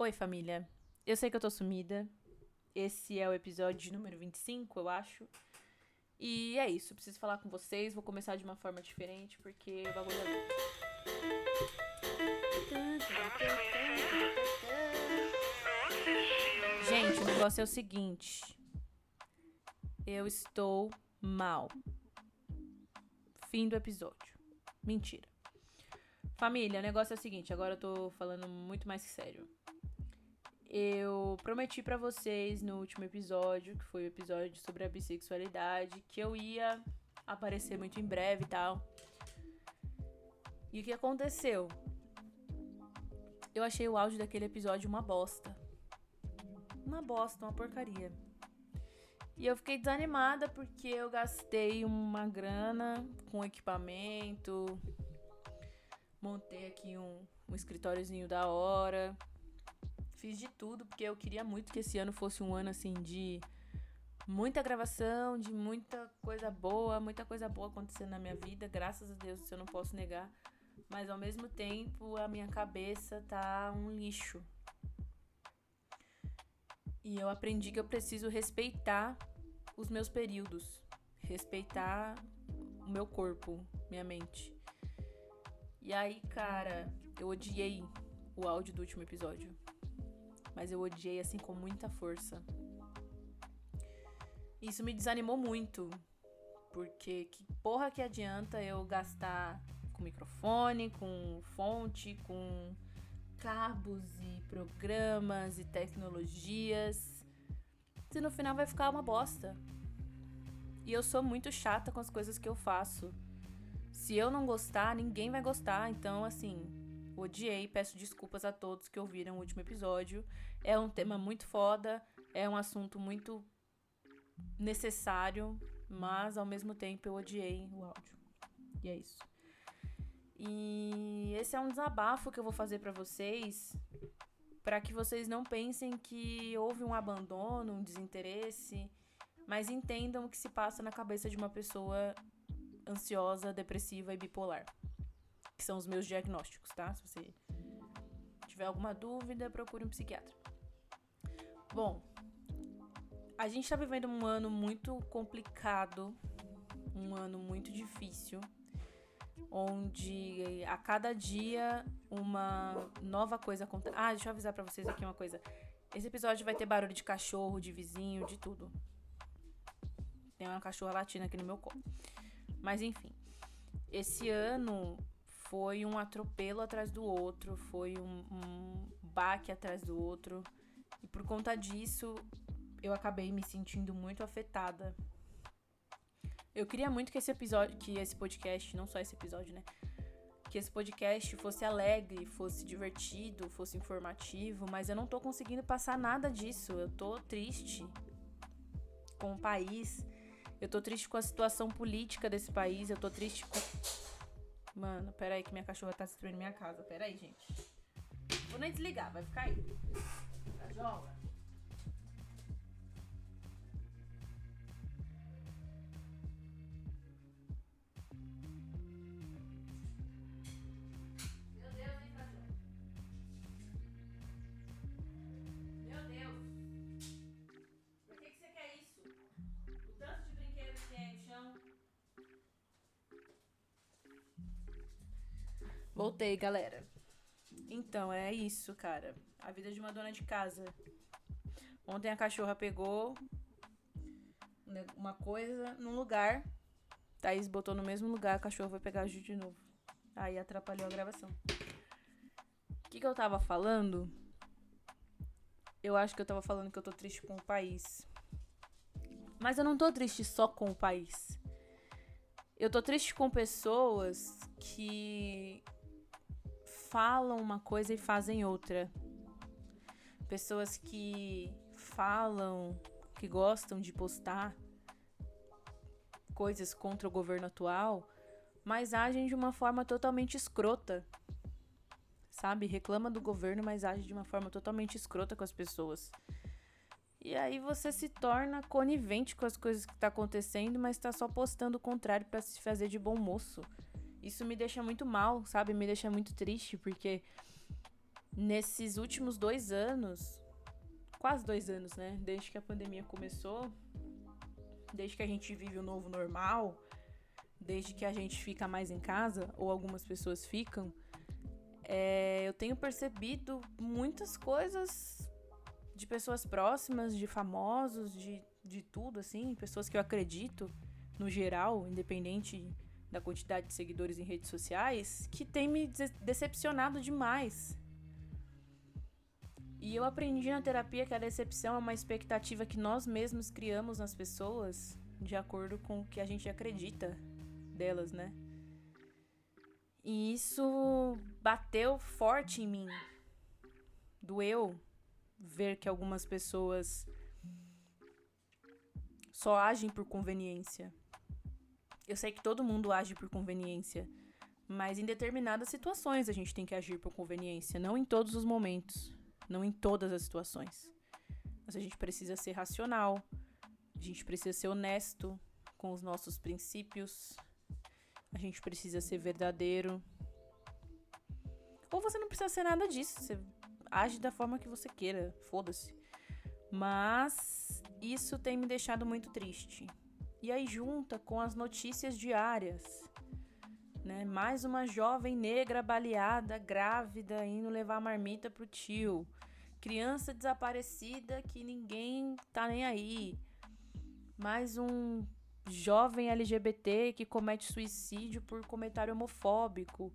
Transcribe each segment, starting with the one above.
Oi, família. Eu sei que eu tô sumida. Esse é o episódio número 25, eu acho. E é isso, preciso falar com vocês. Vou começar de uma forma diferente porque o bagulho é. Gente, o negócio é o seguinte. Eu estou mal. Fim do episódio. Mentira. Família, o negócio é o seguinte, agora eu tô falando muito mais sério. Eu prometi para vocês no último episódio, que foi o episódio sobre a bissexualidade, que eu ia aparecer muito em breve e tal. E o que aconteceu? Eu achei o áudio daquele episódio uma bosta. Uma bosta, uma porcaria. E eu fiquei desanimada porque eu gastei uma grana com equipamento, Montei aqui um, um escritóriozinho da hora. Fiz de tudo, porque eu queria muito que esse ano fosse um ano assim de muita gravação, de muita coisa boa, muita coisa boa acontecendo na minha vida. Graças a Deus, isso eu não posso negar. Mas ao mesmo tempo, a minha cabeça tá um lixo. E eu aprendi que eu preciso respeitar os meus períodos, respeitar o meu corpo, minha mente. E aí, cara, eu odiei o áudio do último episódio. Mas eu odiei assim com muita força. Isso me desanimou muito. Porque que porra que adianta eu gastar com microfone, com fonte, com cabos e programas e tecnologias, se no final vai ficar uma bosta. E eu sou muito chata com as coisas que eu faço. Se eu não gostar, ninguém vai gostar. Então, assim, odiei. Peço desculpas a todos que ouviram o último episódio. É um tema muito foda. É um assunto muito necessário. Mas, ao mesmo tempo, eu odiei o áudio. E é isso. E esse é um desabafo que eu vou fazer para vocês. Para que vocês não pensem que houve um abandono, um desinteresse. Mas entendam o que se passa na cabeça de uma pessoa ansiosa, depressiva e bipolar. Que são os meus diagnósticos, tá? Se você tiver alguma dúvida, procure um psiquiatra. Bom, a gente tá vivendo um ano muito complicado, um ano muito difícil, onde a cada dia uma nova coisa acontece. Ah, deixa eu avisar para vocês aqui uma coisa. Esse episódio vai ter barulho de cachorro, de vizinho, de tudo. Tem uma cachorra latina aqui no meu colo. Mas enfim, esse ano foi um atropelo atrás do outro, foi um, um baque atrás do outro. E por conta disso, eu acabei me sentindo muito afetada. Eu queria muito que esse episódio, que esse podcast, não só esse episódio, né? Que esse podcast fosse alegre, fosse divertido, fosse informativo, mas eu não tô conseguindo passar nada disso. Eu tô triste com o país eu tô triste com a situação política desse país. Eu tô triste com. Mano, pera aí que minha cachorra tá destruindo minha casa. Pera aí, gente. Vou nem desligar, vai ficar aí. Tá. Voltei, galera. Então, é isso, cara. A vida de uma dona de casa. Ontem a cachorra pegou uma coisa num lugar. Thaís botou no mesmo lugar, a cachorra vai pegar a Ju de novo. Aí atrapalhou a gravação. O que, que eu tava falando? Eu acho que eu tava falando que eu tô triste com o país. Mas eu não tô triste só com o país. Eu tô triste com pessoas que falam uma coisa e fazem outra. Pessoas que falam, que gostam de postar coisas contra o governo atual, mas agem de uma forma totalmente escrota. Sabe? Reclama do governo, mas age de uma forma totalmente escrota com as pessoas. E aí você se torna conivente com as coisas que tá acontecendo, mas tá só postando o contrário para se fazer de bom moço. Isso me deixa muito mal, sabe? Me deixa muito triste, porque nesses últimos dois anos, quase dois anos, né? Desde que a pandemia começou, desde que a gente vive o novo normal, desde que a gente fica mais em casa, ou algumas pessoas ficam, é, eu tenho percebido muitas coisas de pessoas próximas, de famosos, de, de tudo, assim, pessoas que eu acredito, no geral, independente da quantidade de seguidores em redes sociais, que tem me decepcionado demais. E eu aprendi na terapia que a decepção é uma expectativa que nós mesmos criamos nas pessoas de acordo com o que a gente acredita delas, né? E isso bateu forte em mim. Doeu ver que algumas pessoas só agem por conveniência. Eu sei que todo mundo age por conveniência, mas em determinadas situações a gente tem que agir por conveniência, não em todos os momentos, não em todas as situações. Mas a gente precisa ser racional, a gente precisa ser honesto com os nossos princípios, a gente precisa ser verdadeiro. Ou você não precisa ser nada disso, você age da forma que você queira, foda-se. Mas isso tem me deixado muito triste. E aí junta com as notícias diárias, né? Mais uma jovem negra baleada, grávida, indo levar marmita pro tio. Criança desaparecida que ninguém tá nem aí. Mais um jovem LGBT que comete suicídio por comentário homofóbico.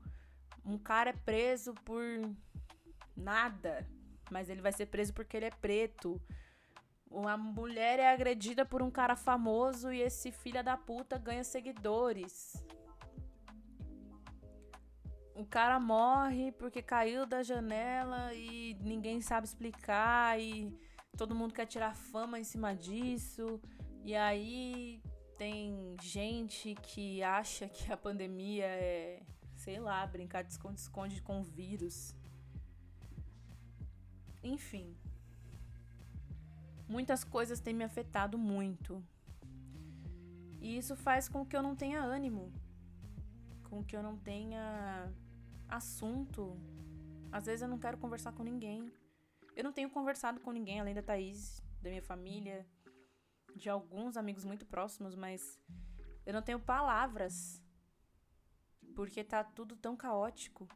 Um cara é preso por nada, mas ele vai ser preso porque ele é preto. Uma mulher é agredida por um cara famoso e esse filho da puta ganha seguidores. O cara morre porque caiu da janela e ninguém sabe explicar e todo mundo quer tirar fama em cima disso. E aí tem gente que acha que a pandemia é, sei lá, brincar de esconde-esconde com vírus. Enfim. Muitas coisas têm me afetado muito. E isso faz com que eu não tenha ânimo. Com que eu não tenha assunto. Às vezes eu não quero conversar com ninguém. Eu não tenho conversado com ninguém além da Thaís, da minha família, de alguns amigos muito próximos, mas eu não tenho palavras. Porque tá tudo tão caótico.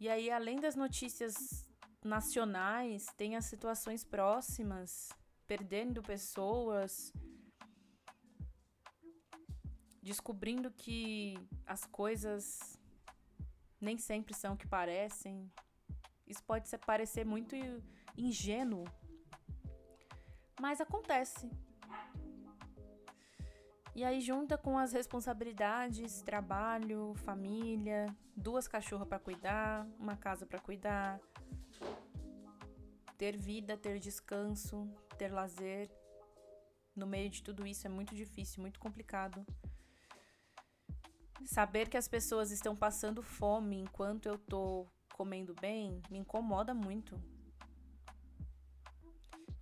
E aí, além das notícias nacionais, as situações próximas, perdendo pessoas, descobrindo que as coisas nem sempre são o que parecem. Isso pode parecer muito ingênuo, mas acontece. E aí junta com as responsabilidades, trabalho, família, duas cachorras para cuidar, uma casa para cuidar, ter vida, ter descanso, ter lazer. No meio de tudo isso é muito difícil, muito complicado. Saber que as pessoas estão passando fome enquanto eu tô comendo bem me incomoda muito.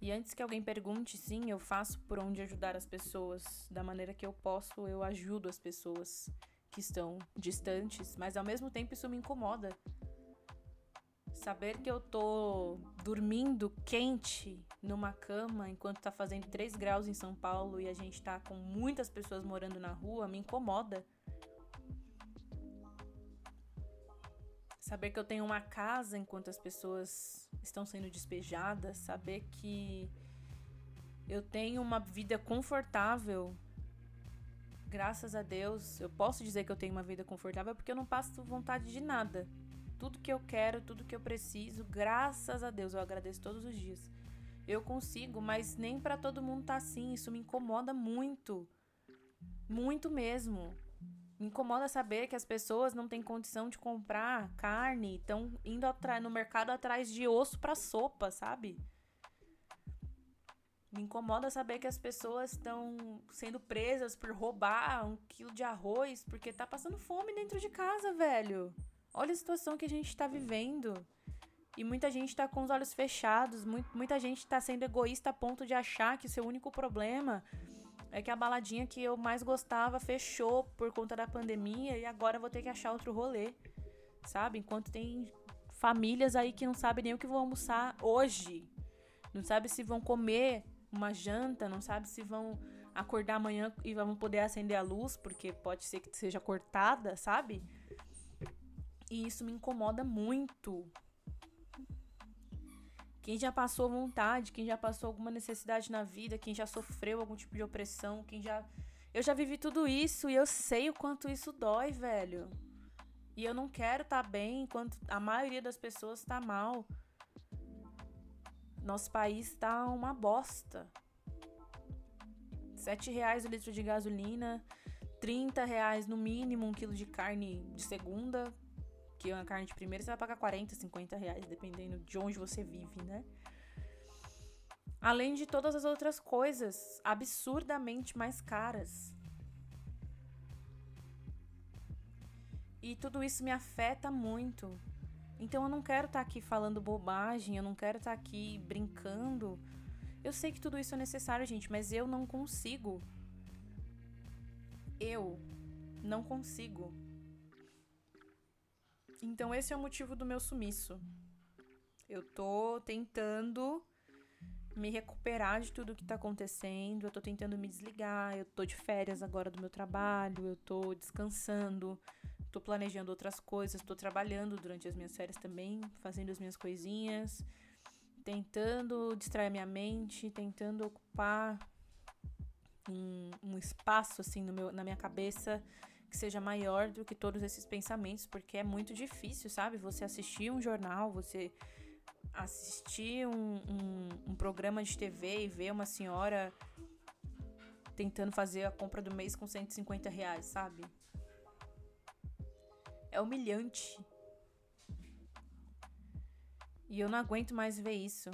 E antes que alguém pergunte, sim, eu faço por onde ajudar as pessoas. Da maneira que eu posso, eu ajudo as pessoas que estão distantes, mas ao mesmo tempo isso me incomoda. Saber que eu tô dormindo quente numa cama enquanto tá fazendo 3 graus em São Paulo e a gente tá com muitas pessoas morando na rua me incomoda. Saber que eu tenho uma casa enquanto as pessoas estão sendo despejadas, saber que eu tenho uma vida confortável. Graças a Deus, eu posso dizer que eu tenho uma vida confortável porque eu não passo vontade de nada. Tudo que eu quero, tudo que eu preciso, graças a Deus, eu agradeço todos os dias. Eu consigo, mas nem para todo mundo tá assim. Isso me incomoda muito. Muito mesmo. Me incomoda saber que as pessoas não têm condição de comprar carne, estão indo no mercado atrás de osso para sopa, sabe? Me incomoda saber que as pessoas estão sendo presas por roubar um quilo de arroz porque tá passando fome dentro de casa, velho. Olha a situação que a gente tá vivendo. E muita gente tá com os olhos fechados, muita gente tá sendo egoísta a ponto de achar que o seu único problema é que a baladinha que eu mais gostava fechou por conta da pandemia e agora vou ter que achar outro rolê. Sabe? Enquanto tem famílias aí que não sabem nem o que vão almoçar hoje. Não sabe se vão comer uma janta, não sabe se vão acordar amanhã e vão poder acender a luz, porque pode ser que seja cortada, sabe? E isso me incomoda muito. Quem já passou vontade, quem já passou alguma necessidade na vida, quem já sofreu algum tipo de opressão, quem já. Eu já vivi tudo isso e eu sei o quanto isso dói, velho. E eu não quero estar tá bem enquanto a maioria das pessoas está mal. Nosso país está uma bosta. Sete reais o litro de gasolina, 30 reais no mínimo um quilo de carne de segunda, que é uma carne de primeira você vai pagar 40, 50 reais, dependendo de onde você vive, né? Além de todas as outras coisas absurdamente mais caras. E tudo isso me afeta muito. Então eu não quero estar tá aqui falando bobagem, eu não quero estar tá aqui brincando eu sei que tudo isso é necessário, gente, mas eu não consigo. Eu não consigo. Então esse é o motivo do meu sumiço. Eu tô tentando me recuperar de tudo que tá acontecendo, eu tô tentando me desligar, eu tô de férias agora do meu trabalho, eu tô descansando, tô planejando outras coisas, tô trabalhando durante as minhas férias também, fazendo as minhas coisinhas tentando distrair minha mente, tentando ocupar um, um espaço assim no meu, na minha cabeça que seja maior do que todos esses pensamentos, porque é muito difícil, sabe? Você assistir um jornal, você assistir um, um, um programa de TV e ver uma senhora tentando fazer a compra do mês com 150 reais, sabe? É humilhante. E eu não aguento mais ver isso.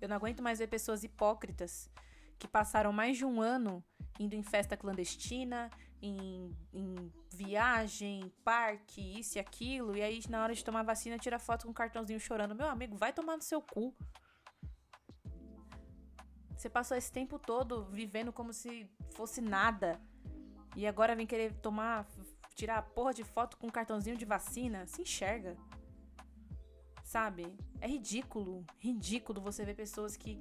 Eu não aguento mais ver pessoas hipócritas que passaram mais de um ano indo em festa clandestina, em, em viagem, parque, isso e aquilo, e aí na hora de tomar vacina tira foto com um cartãozinho chorando. Meu amigo, vai tomar no seu cu. Você passou esse tempo todo vivendo como se fosse nada. E agora vem querer tomar, tirar a porra de foto com um cartãozinho de vacina. Se enxerga. Sabe? É ridículo, ridículo você ver pessoas que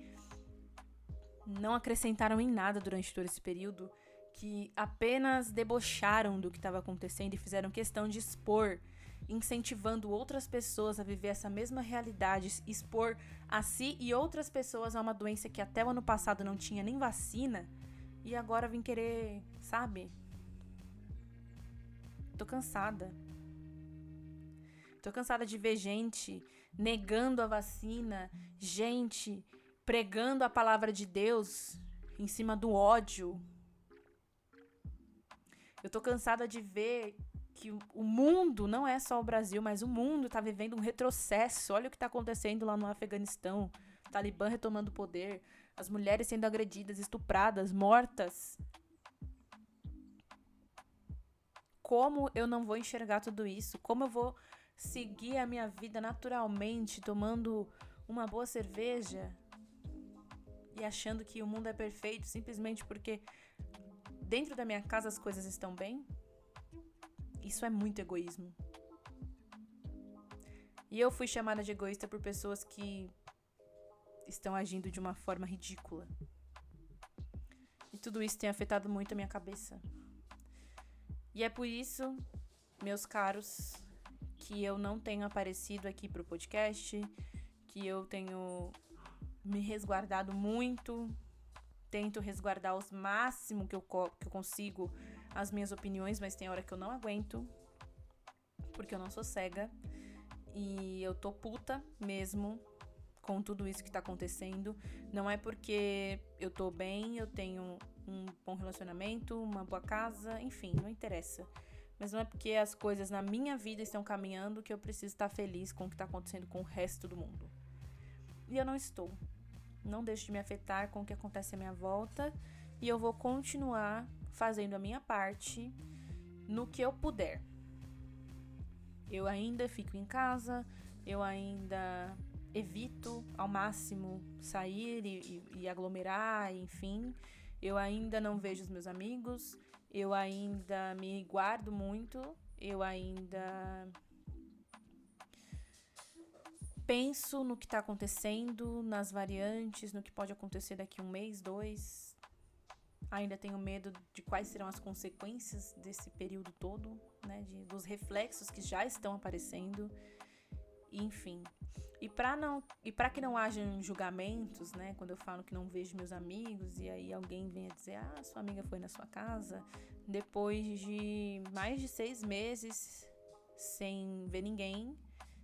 não acrescentaram em nada durante todo esse período, que apenas debocharam do que estava acontecendo e fizeram questão de expor, incentivando outras pessoas a viver essa mesma realidade, expor a si e outras pessoas a uma doença que até o ano passado não tinha nem vacina e agora vem querer, sabe? Tô cansada. Tô cansada de ver gente negando a vacina, gente pregando a palavra de Deus em cima do ódio. Eu tô cansada de ver que o mundo, não é só o Brasil, mas o mundo tá vivendo um retrocesso. Olha o que tá acontecendo lá no Afeganistão. Talibã retomando o poder, as mulheres sendo agredidas, estupradas, mortas. Como eu não vou enxergar tudo isso? Como eu vou seguir a minha vida naturalmente, tomando uma boa cerveja e achando que o mundo é perfeito simplesmente porque dentro da minha casa as coisas estão bem? Isso é muito egoísmo. E eu fui chamada de egoísta por pessoas que estão agindo de uma forma ridícula. E tudo isso tem afetado muito a minha cabeça. E é por isso, meus caros, que eu não tenho aparecido aqui pro podcast, que eu tenho me resguardado muito, tento resguardar o máximo que eu, que eu consigo as minhas opiniões, mas tem hora que eu não aguento, porque eu não sou cega. E eu tô puta mesmo com tudo isso que tá acontecendo. Não é porque eu tô bem, eu tenho um bom relacionamento, uma boa casa, enfim, não interessa. Mas não é porque as coisas na minha vida estão caminhando que eu preciso estar feliz com o que está acontecendo com o resto do mundo. E eu não estou. Não deixo de me afetar com o que acontece à minha volta. E eu vou continuar fazendo a minha parte no que eu puder. Eu ainda fico em casa, eu ainda evito ao máximo sair e, e, e aglomerar, enfim. Eu ainda não vejo os meus amigos, eu ainda me guardo muito, eu ainda penso no que está acontecendo, nas variantes, no que pode acontecer daqui um mês, dois. Ainda tenho medo de quais serão as consequências desse período todo, né? De, dos reflexos que já estão aparecendo. Enfim. E para não e para que não haja julgamentos, né? Quando eu falo que não vejo meus amigos e aí alguém vem a dizer, ah, sua amiga foi na sua casa, depois de mais de seis meses sem ver ninguém,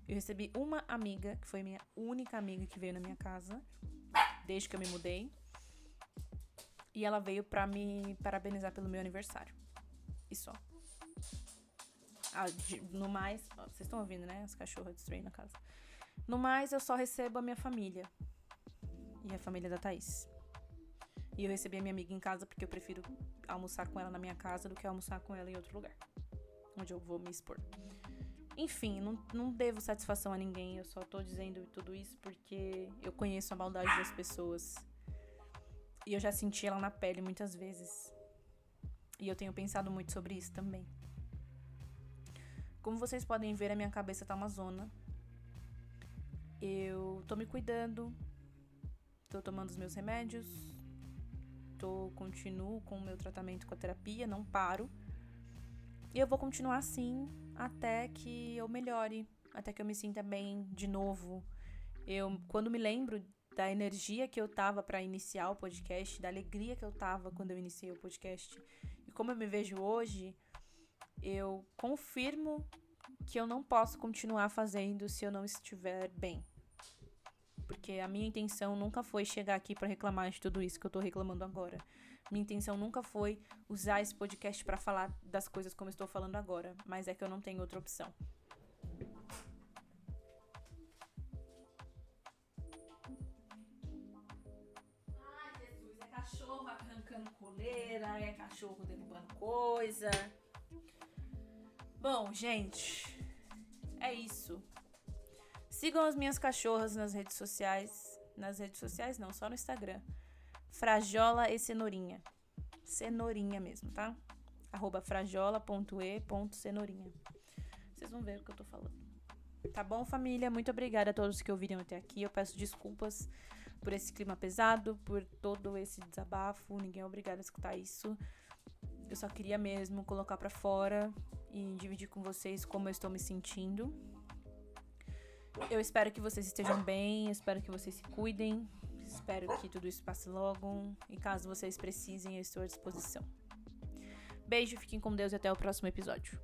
eu recebi uma amiga, que foi minha única amiga que veio na minha casa, desde que eu me mudei. E ela veio pra me parabenizar pelo meu aniversário. E só. Ah, no mais. Vocês estão ouvindo, né? As cachorras destruindo a casa. No mais, eu só recebo a minha família. E a família da Thaís. E eu recebi a minha amiga em casa porque eu prefiro almoçar com ela na minha casa do que almoçar com ela em outro lugar. Onde eu vou me expor. Enfim, não, não devo satisfação a ninguém. Eu só tô dizendo tudo isso porque eu conheço a maldade das pessoas. E eu já senti ela na pele muitas vezes. E eu tenho pensado muito sobre isso também. Como vocês podem ver, a minha cabeça tá uma zona. Eu tô me cuidando, tô tomando os meus remédios, tô continuo com o meu tratamento com a terapia, não paro. E eu vou continuar assim até que eu melhore, até que eu me sinta bem de novo. Eu, quando me lembro da energia que eu tava para iniciar o podcast, da alegria que eu tava quando eu iniciei o podcast e como eu me vejo hoje, eu confirmo que eu não posso continuar fazendo se eu não estiver bem. Porque a minha intenção nunca foi chegar aqui para reclamar de tudo isso que eu tô reclamando agora. Minha intenção nunca foi usar esse podcast para falar das coisas como eu estou falando agora, mas é que eu não tenho outra opção. Ai, Jesus, é cachorro arrancando coleira, é cachorro derrubando coisa. Bom, gente, é isso. Sigam as minhas cachorras nas redes sociais. Nas redes sociais, não, só no Instagram frajola e cenourinha. Cenourinha mesmo, tá? Arroba frajola.e.cenourinha. Vocês vão ver o que eu tô falando. Tá bom, família? Muito obrigada a todos que ouviram até aqui. Eu peço desculpas por esse clima pesado, por todo esse desabafo. Ninguém é obrigado a escutar isso. Eu só queria mesmo colocar para fora e dividir com vocês como eu estou me sentindo. Eu espero que vocês estejam bem, espero que vocês se cuidem, Espero que tudo isso passe logo. E caso vocês precisem, eu estou à disposição. Beijo, fiquem com Deus e até o próximo episódio.